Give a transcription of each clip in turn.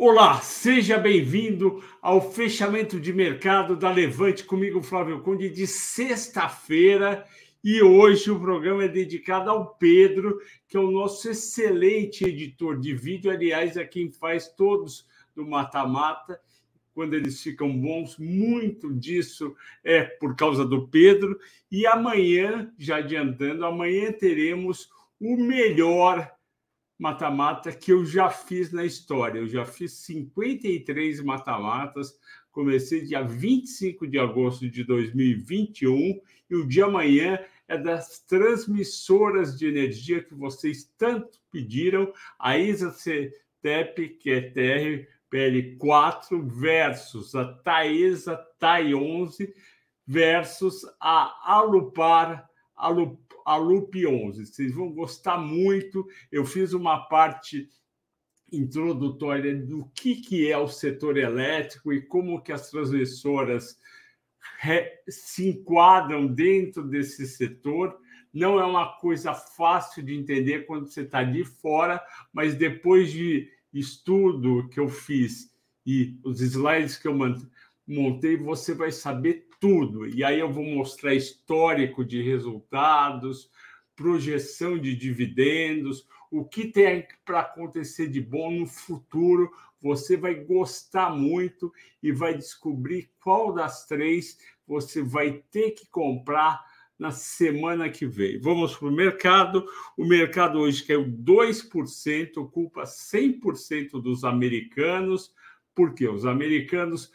Olá, seja bem-vindo ao fechamento de mercado da Levante comigo, Flávio Conde, de sexta-feira. E hoje o programa é dedicado ao Pedro, que é o nosso excelente editor de vídeo. Aliás, é quem faz todos do Mata-Mata. Quando eles ficam bons, muito disso é por causa do Pedro. E amanhã, já adiantando, amanhã teremos o melhor mata-mata que eu já fiz na história. Eu já fiz 53 mata-matas. Comecei dia 25 de agosto de 2021 e o de amanhã é das transmissoras de energia que vocês tanto pediram, a ISA CTEP, que é TRPL4, versus a Taesa TAI 11 versus a Alupar Alupar a Loop 11. Vocês vão gostar muito. Eu fiz uma parte introdutória do que, que é o setor elétrico e como que as transmissoras se enquadram dentro desse setor. Não é uma coisa fácil de entender quando você está de fora, mas depois de estudo que eu fiz e os slides que eu montei, você vai saber tudo. E aí eu vou mostrar histórico de resultados, projeção de dividendos, o que tem para acontecer de bom no futuro. Você vai gostar muito e vai descobrir qual das três você vai ter que comprar na semana que vem. Vamos para o mercado. O mercado hoje caiu 2%, ocupa 100% dos americanos, porque os americanos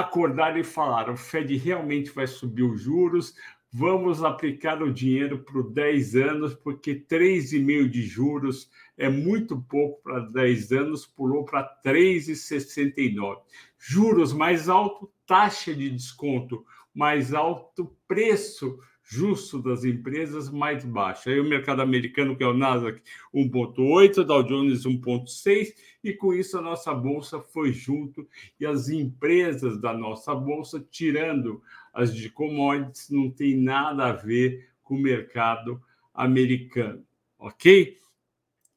acordaram e falaram: o Fed realmente vai subir os juros, vamos aplicar o dinheiro por 10 anos, porque 3,5% de juros é muito pouco para 10 anos, pulou para 3,69%. Juros mais alto, taxa de desconto mais alto, preço justo das empresas mais baixo. Aí o mercado americano, que é o Nasdaq, 1,8, Dow Jones 1,6, e com isso a nossa bolsa foi junto e as empresas da nossa bolsa, tirando as de commodities, não tem nada a ver com o mercado americano, ok?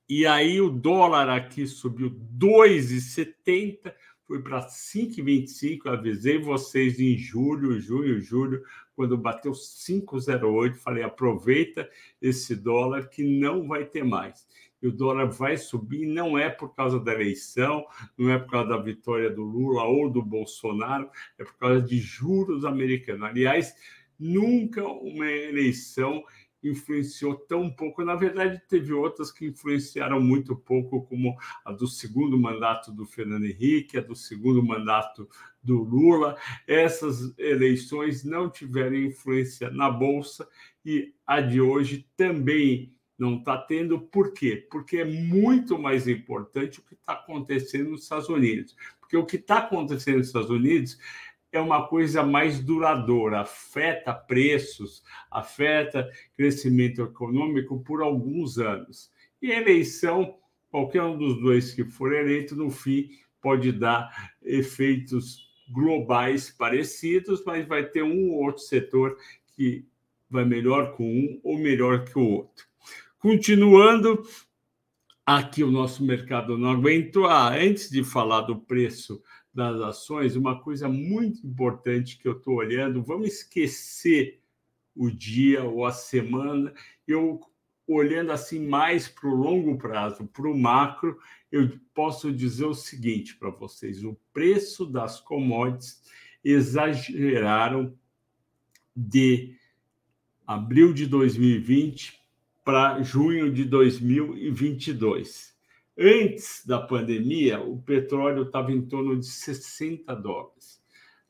E aí o dólar aqui subiu 2,70 foi para 5,25. Avisei vocês em julho, junho, julho, quando bateu 5,08. Falei: aproveita esse dólar que não vai ter mais. E o dólar vai subir, não é por causa da eleição, não é por causa da vitória do Lula ou do Bolsonaro, é por causa de juros americanos. Aliás, nunca uma eleição influenciou tão pouco. Na verdade, teve outras que influenciaram muito pouco, como a do segundo mandato do Fernando Henrique, a do segundo mandato do Lula. Essas eleições não tiveram influência na Bolsa e a de hoje também não está tendo. Por quê? Porque é muito mais importante o que está acontecendo nos Estados Unidos. Porque o que está acontecendo nos Estados Unidos é uma coisa mais duradoura, afeta preços, afeta crescimento econômico por alguns anos. E eleição, qualquer um dos dois que for eleito, no fim, pode dar efeitos globais parecidos, mas vai ter um ou outro setor que vai melhor com um ou melhor que o outro. Continuando, aqui o nosso mercado não aguentou. Ah, antes de falar do preço das ações, uma coisa muito importante que eu estou olhando, vamos esquecer o dia ou a semana, eu olhando assim mais para o longo prazo, para o macro, eu posso dizer o seguinte para vocês: o preço das commodities exageraram de abril de 2020 para junho de 2022. Antes da pandemia, o petróleo estava em torno de 60 dólares.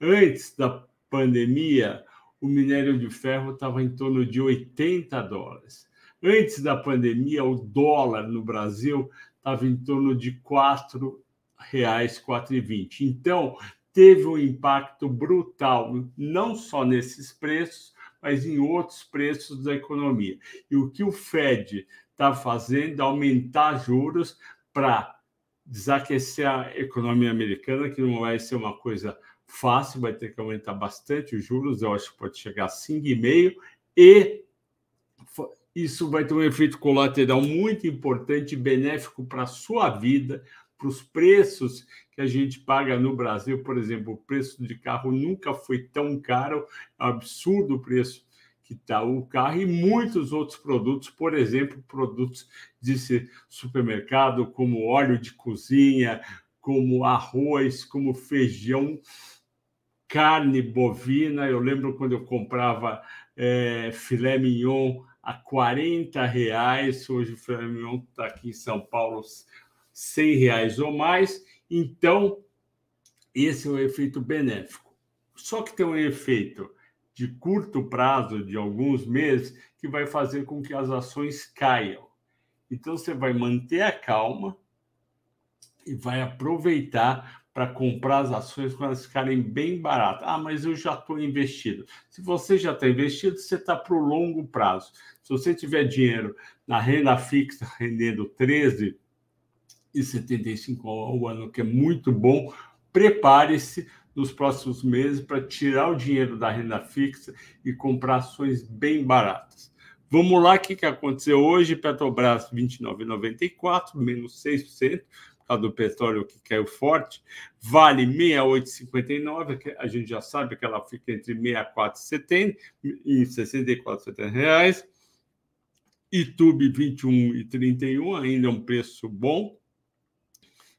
Antes da pandemia, o minério de ferro estava em torno de 80 dólares. Antes da pandemia, o dólar no Brasil estava em torno de R$ 4,00, 4,20. Então, teve um impacto brutal, não só nesses preços, mas em outros preços da economia. E o que o Fed está fazendo é aumentar juros para desaquecer a economia americana, que não vai ser uma coisa fácil, vai ter que aumentar bastante os juros, eu acho que pode chegar a 5,5%, e isso vai ter um efeito colateral muito importante, benéfico para a sua vida, para os preços que a gente paga no Brasil. Por exemplo, o preço de carro nunca foi tão caro, é absurdo o preço que está o carro e muitos outros produtos, por exemplo, produtos de supermercado, como óleo de cozinha, como arroz, como feijão, carne bovina. Eu lembro quando eu comprava é, filé mignon a 40 reais, hoje o filé mignon está aqui em São Paulo 100 reais ou mais. Então, esse é o efeito benéfico. Só que tem um efeito de curto prazo, de alguns meses, que vai fazer com que as ações caiam. Então, você vai manter a calma e vai aproveitar para comprar as ações quando elas ficarem bem baratas. Ah, mas eu já estou investido. Se você já está investido, você está para o longo prazo. Se você tiver dinheiro na renda fixa rendendo 13,75 ao ano, que é muito bom, prepare-se nos próximos meses para tirar o dinheiro da renda fixa e comprar ações bem baratas. Vamos lá, o que, que aconteceu hoje? Petrobras 29,94, menos 6%, por causa do petróleo que caiu forte. Vale 68,59, que a gente já sabe que ela fica entre 64,70 e 64,70 reais. Itube 21,31, ainda é um preço bom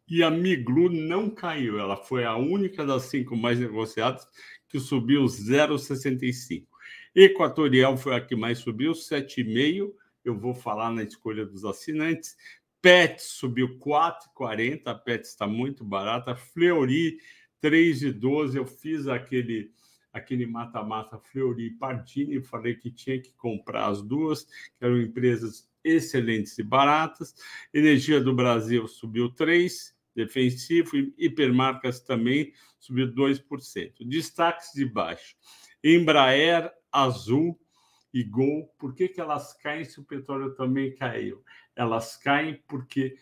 e a Miglu não caiu. Ela foi a única das cinco mais negociadas que subiu 0,65. Equatorial foi a que mais subiu, 7,5. Eu vou falar na escolha dos assinantes. PET subiu 4,40. A PET está muito barata. Fleury 3,12. Eu fiz aquele aquele mata-mata Fleury e Pardini, falei que tinha que comprar as duas, que eram empresas excelentes e baratas. Energia do Brasil subiu 3, defensivo e hipermarcas também subiu 2%. Destaques de baixo. Embraer, Azul e Gol, por que, que elas caem se o petróleo também caiu? Elas caem porque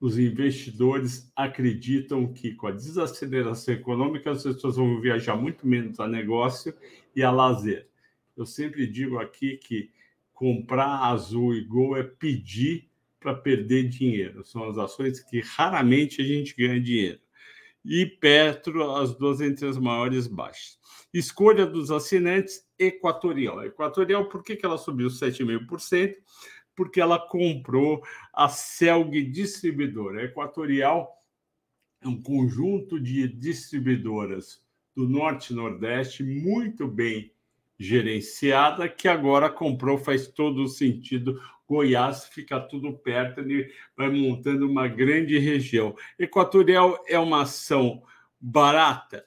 os investidores acreditam que com a desaceleração econômica as pessoas vão viajar muito menos a negócio e a lazer. Eu sempre digo aqui que comprar Azul e Gol é pedir para perder dinheiro. São as ações que raramente a gente ganha dinheiro. E Petro, as duas entre as maiores baixas. Escolha dos assinantes, Equatorial. Equatorial, por que, que ela subiu 7,5%? Porque ela comprou a Celg Distribuidora. A Equatorial é um conjunto de distribuidoras do Norte e Nordeste muito bem gerenciada, que agora comprou, faz todo o sentido Goiás fica tudo perto, ele vai montando uma grande região. Equatorial é uma ação barata?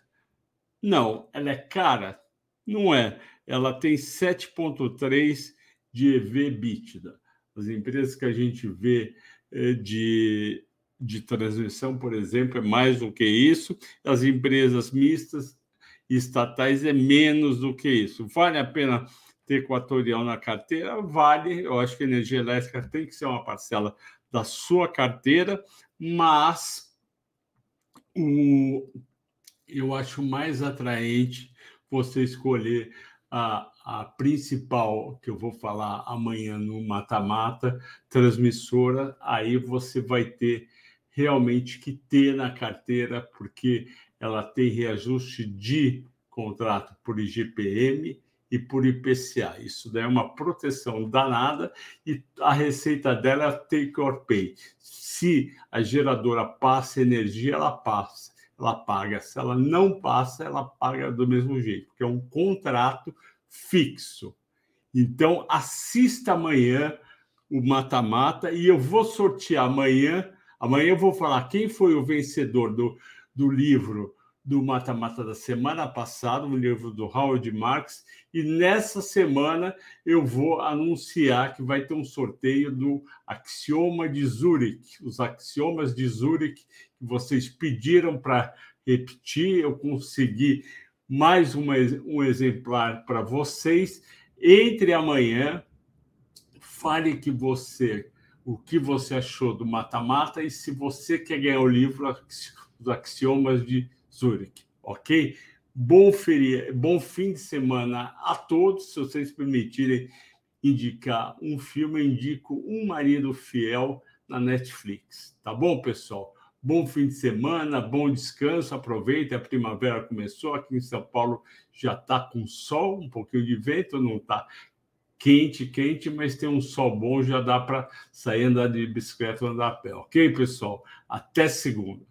Não. Ela é cara? Não é. Ela tem 7,3 de EV bítida. As empresas que a gente vê eh, de, de transmissão, por exemplo, é mais do que isso. As empresas mistas estatais é menos do que isso. Vale a pena ter equatorial na carteira, vale. Eu acho que energia elétrica tem que ser uma parcela da sua carteira, mas o, eu acho mais atraente você escolher a, a principal, que eu vou falar amanhã no mata-mata, transmissora, aí você vai ter realmente que ter na carteira, porque ela tem reajuste de contrato por IGPM e por IPCA. Isso daí é uma proteção danada e a receita dela é take or pay. Se a geradora passa energia, ela passa, ela paga. Se ela não passa, ela paga do mesmo jeito, porque é um contrato fixo. Então, assista amanhã o mata-mata e eu vou sortear amanhã. Amanhã eu vou falar quem foi o vencedor do, do livro do Mata-Mata da semana passada, um livro do Howard Marks, e nessa semana eu vou anunciar que vai ter um sorteio do Axioma de Zurich, os axiomas de Zurich que vocês pediram para repetir, eu consegui mais uma, um exemplar para vocês. Entre amanhã, fale que você o que você achou do mata-mata e se você quer ganhar o livro Os Axiomas de Zurich, ok? Bom, feria, bom fim de semana a todos. Se vocês permitirem indicar um filme, eu indico Um Marido Fiel na Netflix. Tá bom, pessoal? Bom fim de semana, bom descanso, aproveite, a primavera começou, aqui em São Paulo já está com sol, um pouquinho de vento, não está quente, quente, mas tem um sol bom, já dá para sair andar de bicicleta andar a pé. Ok, pessoal? Até segunda.